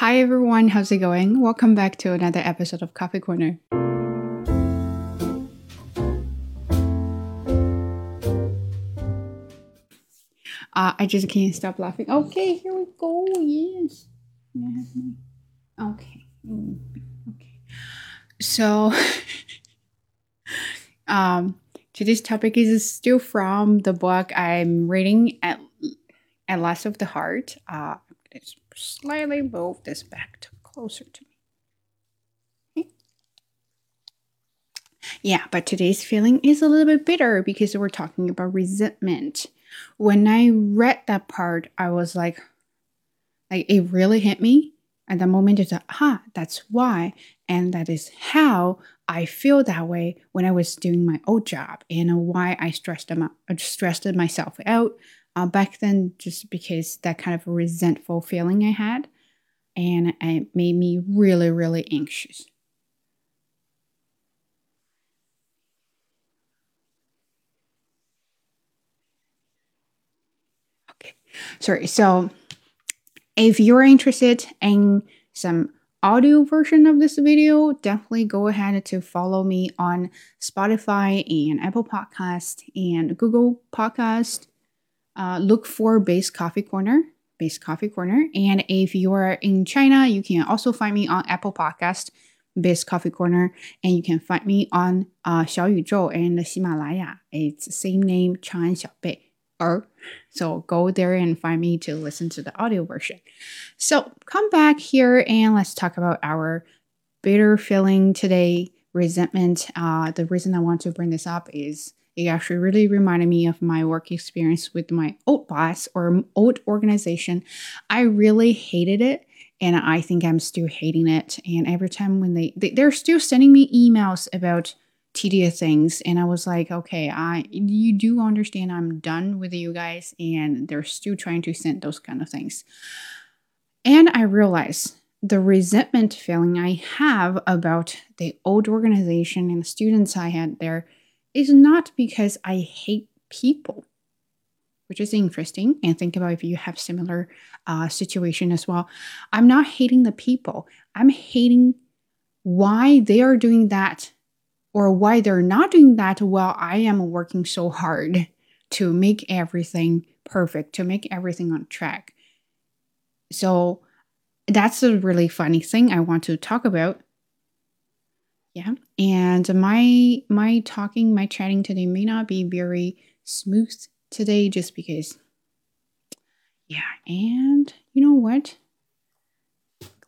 Hi everyone, how's it going? Welcome back to another episode of Coffee Corner. Uh, I just can't stop laughing. Okay, here we go. Yes. Okay. Mm, okay. So, um, today's topic is still from the book I'm reading at Atlas of the Heart. Uh, slightly move this back to closer to me. Okay. Yeah, but today's feeling is a little bit bitter because we're talking about resentment when I read that part, I was like, like it really hit me. At the moment, it's like, ah, that's why. And that is how I feel that way when I was doing my old job and why I stressed them out, stressed myself out uh, back then, just because that kind of resentful feeling I had. And it made me really, really anxious. Okay, sorry. So if you're interested in some audio version of this video, definitely go ahead to follow me on Spotify and Apple Podcast and Google Podcast Uh, look for Base Coffee Corner, Base Coffee Corner. And if you're in China, you can also find me on Apple Podcast, Base Coffee Corner, and you can find me on uh, 小宇宙 and Himalaya. It's the same name, 长安小贝。or so go there and find me to listen to the audio version. So come back here and let's talk about our bitter feeling today, resentment. Uh, the reason I want to bring this up is it actually really reminded me of my work experience with my old boss or old organization. I really hated it and I think I'm still hating it. And every time when they, they they're still sending me emails about tedious things and i was like okay i you do understand i'm done with you guys and they're still trying to send those kind of things and i realized the resentment feeling i have about the old organization and the students i had there is not because i hate people which is interesting and think about if you have similar uh, situation as well i'm not hating the people i'm hating why they are doing that or why they're not doing that while I am working so hard to make everything perfect, to make everything on track. So that's a really funny thing I want to talk about. Yeah. And my my talking, my chatting today may not be very smooth today just because yeah, and you know what?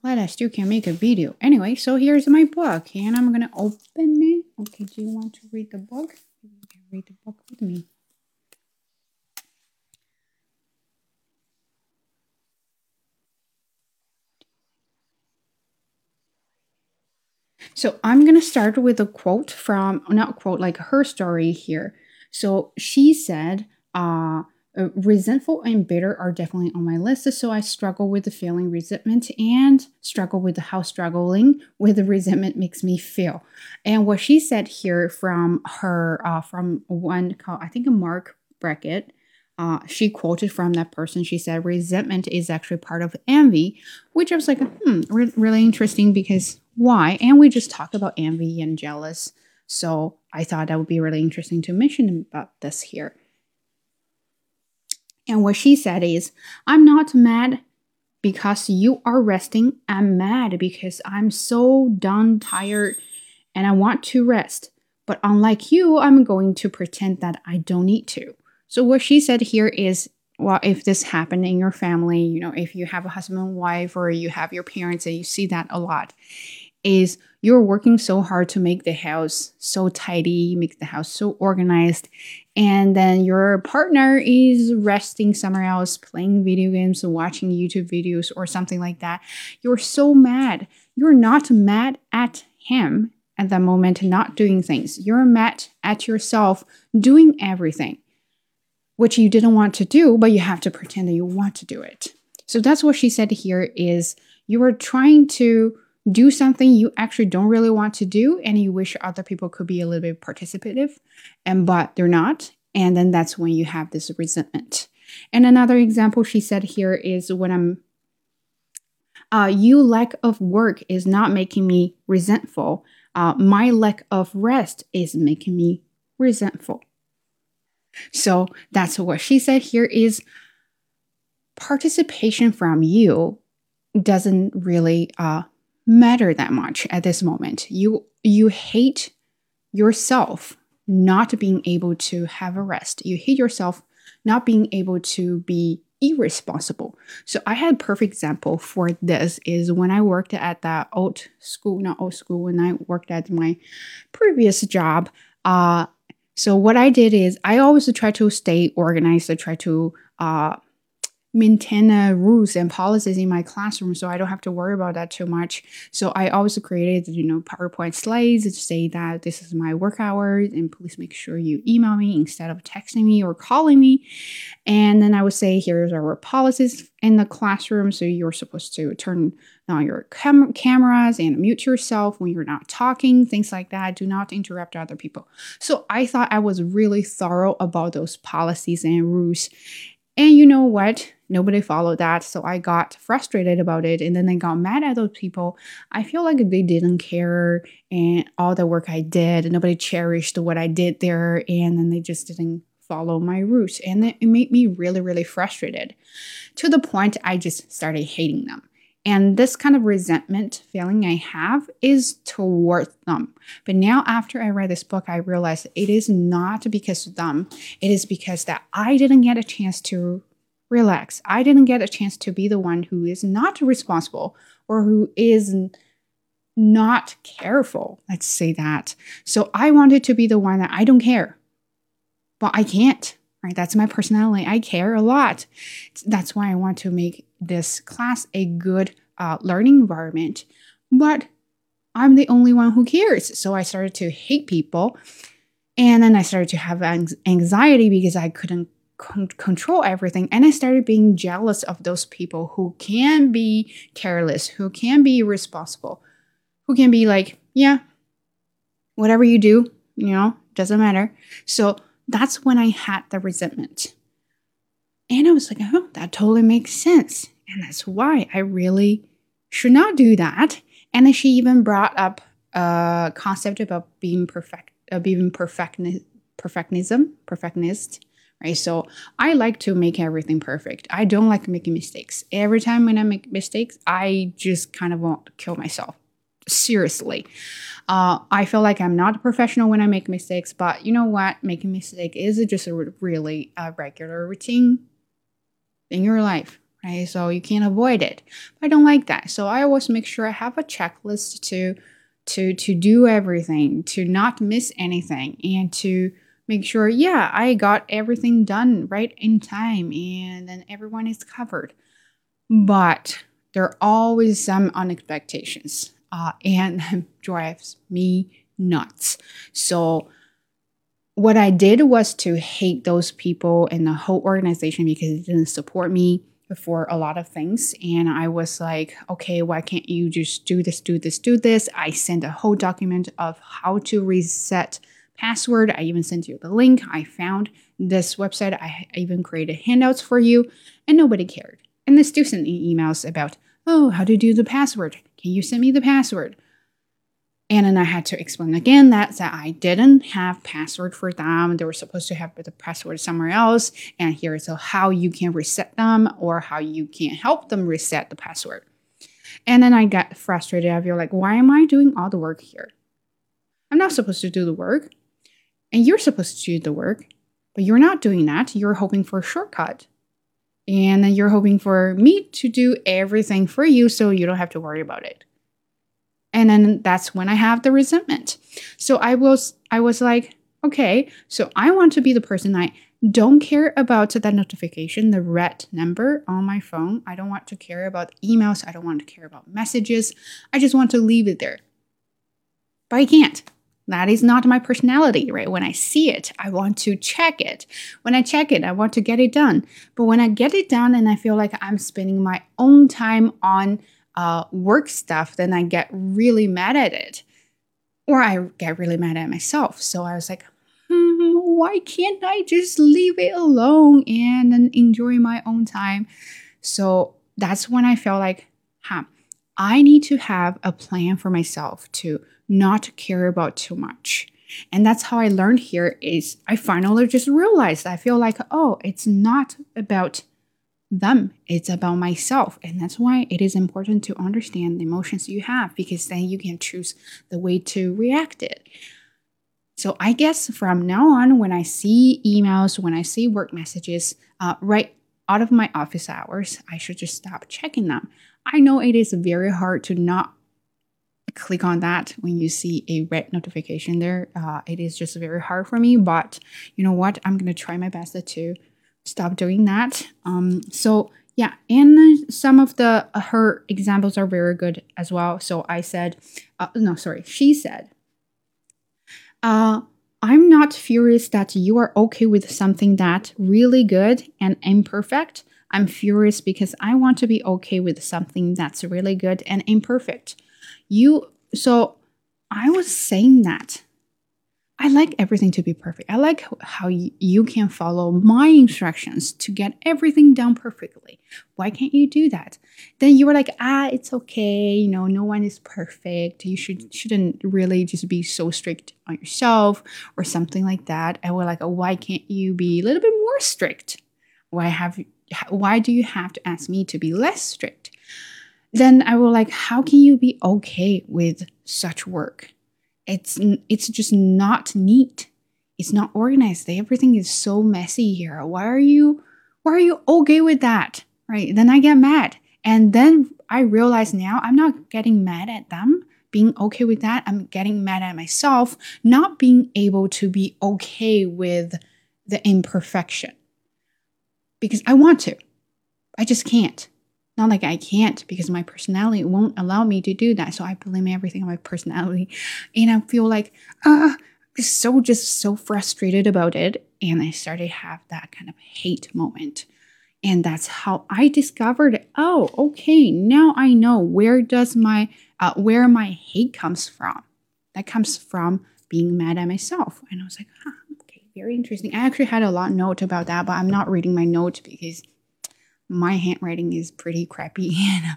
glad I still can make a video. Anyway, so here's my book and I'm gonna open it. Okay, do you want to read the book? You can read the book with me. So I'm going to start with a quote from, not quote, like her story here. So she said, uh, uh, resentful and bitter are definitely on my list. So I struggle with the feeling resentment and struggle with how struggling with the resentment makes me feel. And what she said here from her, uh, from one called, I think, a Marc Brackett, uh, she quoted from that person. She said, resentment is actually part of envy, which I was like, hmm, re- really interesting because why? And we just talk about envy and jealous. So I thought that would be really interesting to mention about this here. And what she said is, I'm not mad because you are resting. I'm mad because I'm so done, tired, and I want to rest. But unlike you, I'm going to pretend that I don't need to. So, what she said here is, well, if this happened in your family, you know, if you have a husband and wife or you have your parents and you see that a lot, is you're working so hard to make the house so tidy, make the house so organized, and then your partner is resting somewhere else, playing video games, watching YouTube videos, or something like that. You're so mad. You're not mad at him at that moment, not doing things. You're mad at yourself doing everything, which you didn't want to do, but you have to pretend that you want to do it. So that's what she said here is you are trying to do something you actually don't really want to do and you wish other people could be a little bit participative and but they're not and then that's when you have this resentment and another example she said here is when i'm Uh, you lack of work is not making me resentful. Uh, my lack of rest is making me resentful. So that's what she said here is participation from you doesn't really uh, matter that much at this moment. You you hate yourself not being able to have a rest. You hate yourself not being able to be irresponsible. So I had a perfect example for this is when I worked at that old school, not old school, when I worked at my previous job. Uh, so what I did is I always try to stay organized. I try to uh, maintain uh, rules and policies in my classroom so I don't have to worry about that too much. So I also created, you know, PowerPoint slides to say that this is my work hours and please make sure you email me instead of texting me or calling me. And then I would say, here's our policies in the classroom. So you're supposed to turn on your cam- cameras and mute yourself when you're not talking, things like that. Do not interrupt other people. So I thought I was really thorough about those policies and rules. And you know what? Nobody followed that. So I got frustrated about it. And then I got mad at those people. I feel like they didn't care and all the work I did. Nobody cherished what I did there. And then they just didn't follow my rules. And it made me really, really frustrated to the point I just started hating them. And this kind of resentment feeling I have is towards them. But now, after I read this book, I realized it is not because of them. It is because that I didn't get a chance to relax. I didn't get a chance to be the one who is not responsible or who is not careful. Let's say that. So I wanted to be the one that I don't care, but I can't. Right? That's my personality. I care a lot. That's why I want to make this class a good uh, learning environment, but I'm the only one who cares. So I started to hate people. And then I started to have anxiety because I couldn't con- control everything. And I started being jealous of those people who can be careless, who can be irresponsible, who can be like, yeah, whatever you do, you know, doesn't matter. So that's when I had the resentment. And I was like, oh, that totally makes sense. And that's why I really should not do that. And then she even brought up a concept about being perfect, uh, being perfecti- perfectionism, perfectionist, right? So I like to make everything perfect. I don't like making mistakes. Every time when I make mistakes, I just kind of want to kill myself. Seriously. Uh, I feel like I'm not a professional when I make mistakes, but you know what? Making mistake is just a really a regular routine in your life right? So you can't avoid it. But I don't like that. So I always make sure I have a checklist to to to do everything, to not miss anything, and to make sure, yeah, I got everything done right in time, and then everyone is covered. But there are always some unexpectations, uh, and drives me nuts. So what I did was to hate those people and the whole organization because it didn't support me for a lot of things. And I was like, okay, why can't you just do this, do this, do this? I sent a whole document of how to reset password. I even sent you the link. I found this website. I even created handouts for you, and nobody cared. And they still sent me emails about, oh, how to do the password. Can you send me the password? And then I had to explain again that, that I didn't have password for them. They were supposed to have the password somewhere else. And here's how you can reset them or how you can help them reset the password. And then I got frustrated. I feel like, why am I doing all the work here? I'm not supposed to do the work. And you're supposed to do the work, but you're not doing that. You're hoping for a shortcut. And then you're hoping for me to do everything for you so you don't have to worry about it. And then that's when i have the resentment. So i was i was like okay so i want to be the person i don't care about that notification the red number on my phone. I don't want to care about emails. I don't want to care about messages. I just want to leave it there. But i can't that is not my personality, right? When I see it, I want to check it. When I check it, I want to get it done. But when I get it done and I feel like I'm spending my own time on uh, work stuff, then I get really mad at it. Or I get really mad at myself. So I was like, hmm, why can't I just leave it alone and enjoy my own time? So that's when I felt like, huh, I need to have a plan for myself to not care about too much. And that's how I learned here is I finally just realized I feel like, oh, it's not about them, it's about myself. And that's why it is important to understand the emotions you have because then you can choose the way to react it. So I guess from now on, when I see emails, when I see work messages, uh, right out of my office hours, I should just stop checking them. I know it is very hard to not click on that when you see a red notification there. Uh, it is just very hard for me, but you know what? I'm gonna try my best to stop doing that. Um, so yeah, and some of the uh, her examples are very good as well. So I said, uh, no, sorry, she said, uh, I'm not furious that you are okay with something that really good and imperfect. I'm furious because I want to be okay with something that's really good and imperfect. You so I was saying that I like everything to be perfect. I like how you can follow my instructions to get everything done perfectly. Why can't you do that? Then you were like, ah, it's okay. You know, no one is perfect. You should shouldn't really just be so strict on yourself or something like that. And we're like, oh, why can't you be a little bit more strict? Why have why do you have to ask me to be less strict? Then I will like, how can you be okay with such work? It's it's just not neat. It's not organized. Everything is so messy here. Why are you why are you okay with that? Right? Then i get mad. And then i realize now i'm not getting mad at them. Being okay with that i'm getting mad at myself not being able to be okay with the imperfection. Because i want to. I just can't not like I can't because my personality won't allow me to do that. So I blame everything on my personality. And I feel like, uh, so just so frustrated about it. And I started to have that kind of hate moment. And that's how I discovered, oh, okay, now I know where does my uh, where my hate comes from. That comes from being mad at myself. And I was like, huh, okay, very interesting. I actually had a lot note about that, but I'm not reading my note because my handwriting is pretty crappy and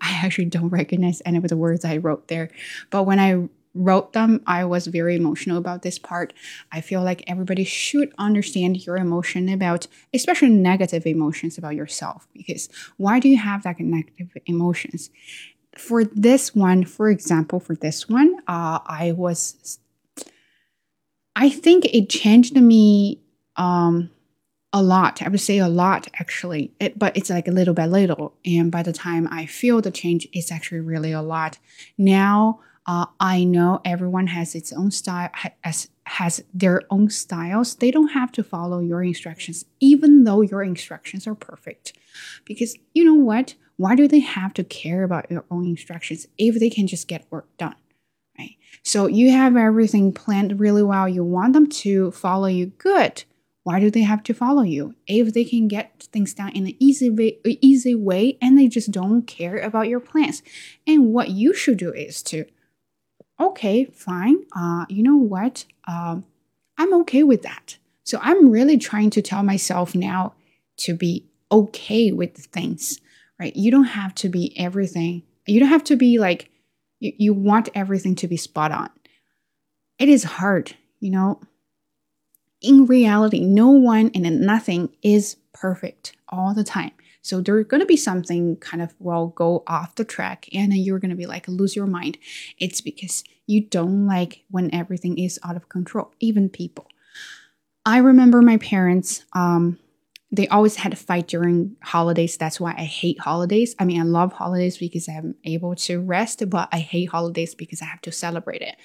I actually don't recognize any of the words I wrote there. But when I wrote them, I was very emotional about this part. I feel like everybody should understand your emotion about, especially negative emotions about yourself, because why do you have that negative emotions? For this one, for example, for this one, uh, I was, I think it changed me. Um, a lot. I would say a lot actually, it, but it's like a little by little. And by the time I feel the change, it's actually really a lot. Now uh, I know everyone has its own style, has, has their own styles. They don't have to follow your instructions, even though your instructions are perfect. Because you know what? Why do they have to care about your own instructions if they can just get work done? Right? So you have everything planned really well. You want them to follow you good why do they have to follow you? If they can get things done in an easy way, easy way and they just don't care about your plans. And what you should do is to okay fine uh you know what? Um i'm okay with that. So i'm really trying to tell myself now to be okay with things right? You don't have to be everything. You don't have to be like you, you want everything to be spot on. It is hard you know in reality, no one and nothing is perfect all the time. So there's going to be something kind of well go off the track and you're going to be like lose your mind. It's because you don't like when everything is out of control, even people. I remember my parents um they always had a fight during holidays. That's why I hate holidays. I mean, I love holidays because I'm able to rest, but I hate holidays because I have to celebrate it.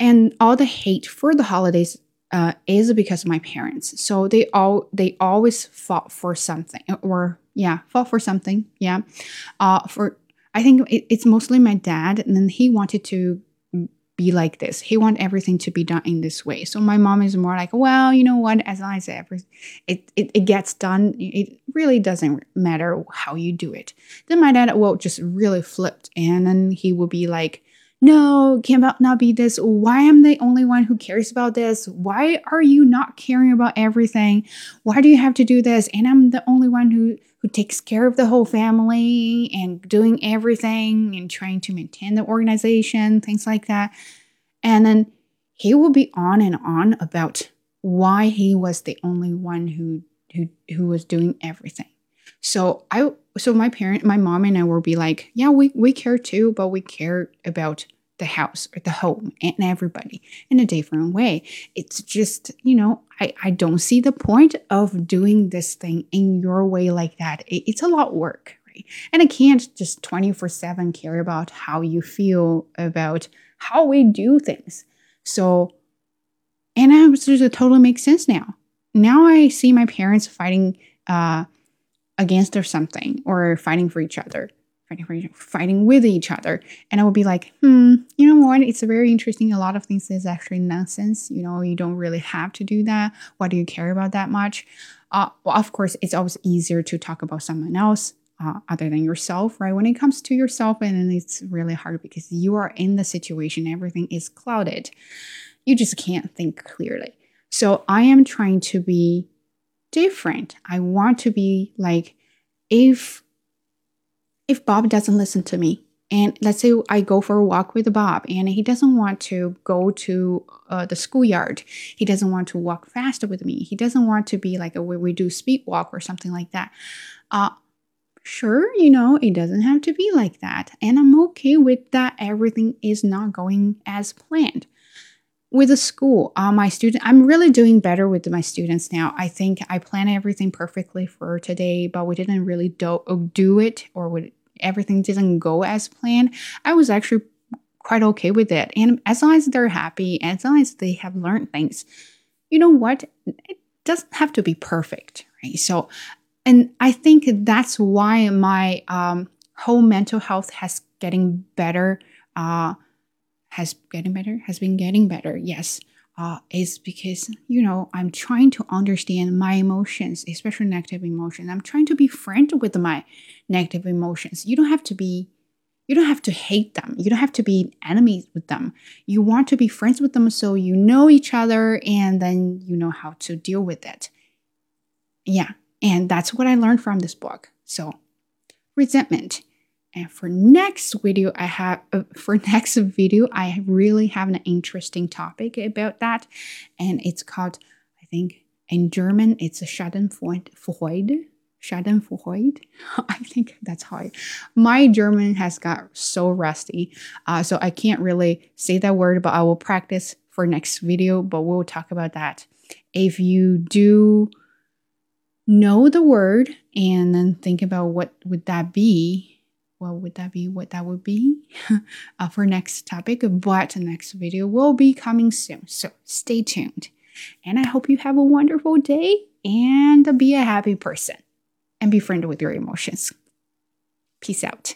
And all the hate for the holidays uh, is because of my parents. So they all they always fought for something, or yeah, fought for something. Yeah, uh, for I think it, it's mostly my dad, and then he wanted to be like this. He wanted everything to be done in this way. So my mom is more like, well, you know what? As long as it, it, it, it gets done, it really doesn't matter how you do it. Then my dad will just really flipped, and then he will be like, no, can not not be this. Why am I the only one who cares about this? Why are you not caring about everything? Why do you have to do this? And I'm the only one who who takes care of the whole family and doing everything and trying to maintain the organization, things like that. And then he will be on and on about why he was the only one who who who was doing everything. So I so my parent, my mom and I will be like, yeah, we we care too, but we care about the house or the home and everybody in a different way. It's just, you know, I, I don't see the point of doing this thing in your way like that. It, it's a lot of work, right? And I can't just 24 7 care about how you feel about how we do things. So, and it just totally makes sense now. Now I see my parents fighting uh, against or something or fighting for each other fighting for each, fighting with each other. And i would be like hmm you know what? It's very interesting. A lot of things is actually nonsense. You know you don't really have to do that. Why do you care about that much? Uh, well of course it's always easier to talk about someone else uh, other than yourself right? When it comes to yourself and then it's really hard because you are in the situation. Everything is clouded. You just can't think clearly. So i am trying to be different i want to be like if if Bob doesn't listen to me, and let's say I go for a walk with Bob and he doesn't want to go to uh, the schoolyard, he doesn't want to walk faster with me, he doesn't want to be like a we do speed walk or something like that. Uh, sure, you know, it doesn't have to be like that. And I'm okay with that. Everything is not going as planned. With the school, uh, my student, I'm really doing better with my students now. I think I plan everything perfectly for today, but we didn't really do, do it or everything didn't go as planned, I was actually quite okay with it. And as long as they're happy, as long as they have learned things, you know what? It doesn't have to be perfect, right? So, and I think that's why my um, whole mental health has getting better. Uh, has getting better. Has been getting better. Yes. Uh, is because you know i'm trying to understand my emotions especially negative emotions. I'm trying to be friends with my negative emotions. You don't have to be you don't have to hate them. You don't have to be enemies with them. You want to be friends with them so you know each other and then you know how to deal with it. Yeah and that's what i learned from this book. So resentment and for next video, I have uh, for next video, I really have an interesting topic about that, and it's called I think in German it's a Schadenfreude. Schadenfreude. I think that's how I, my German has got so rusty, uh, so I can't really say that word, but I will practice for next video. But we'll talk about that. If you do know the word and then think about what would that be what would that be what that would be uh, for next topic but the next video will be coming soon. So stay tuned. And i hope you have a wonderful day and be a happy person and be friendly with your emotions. Peace out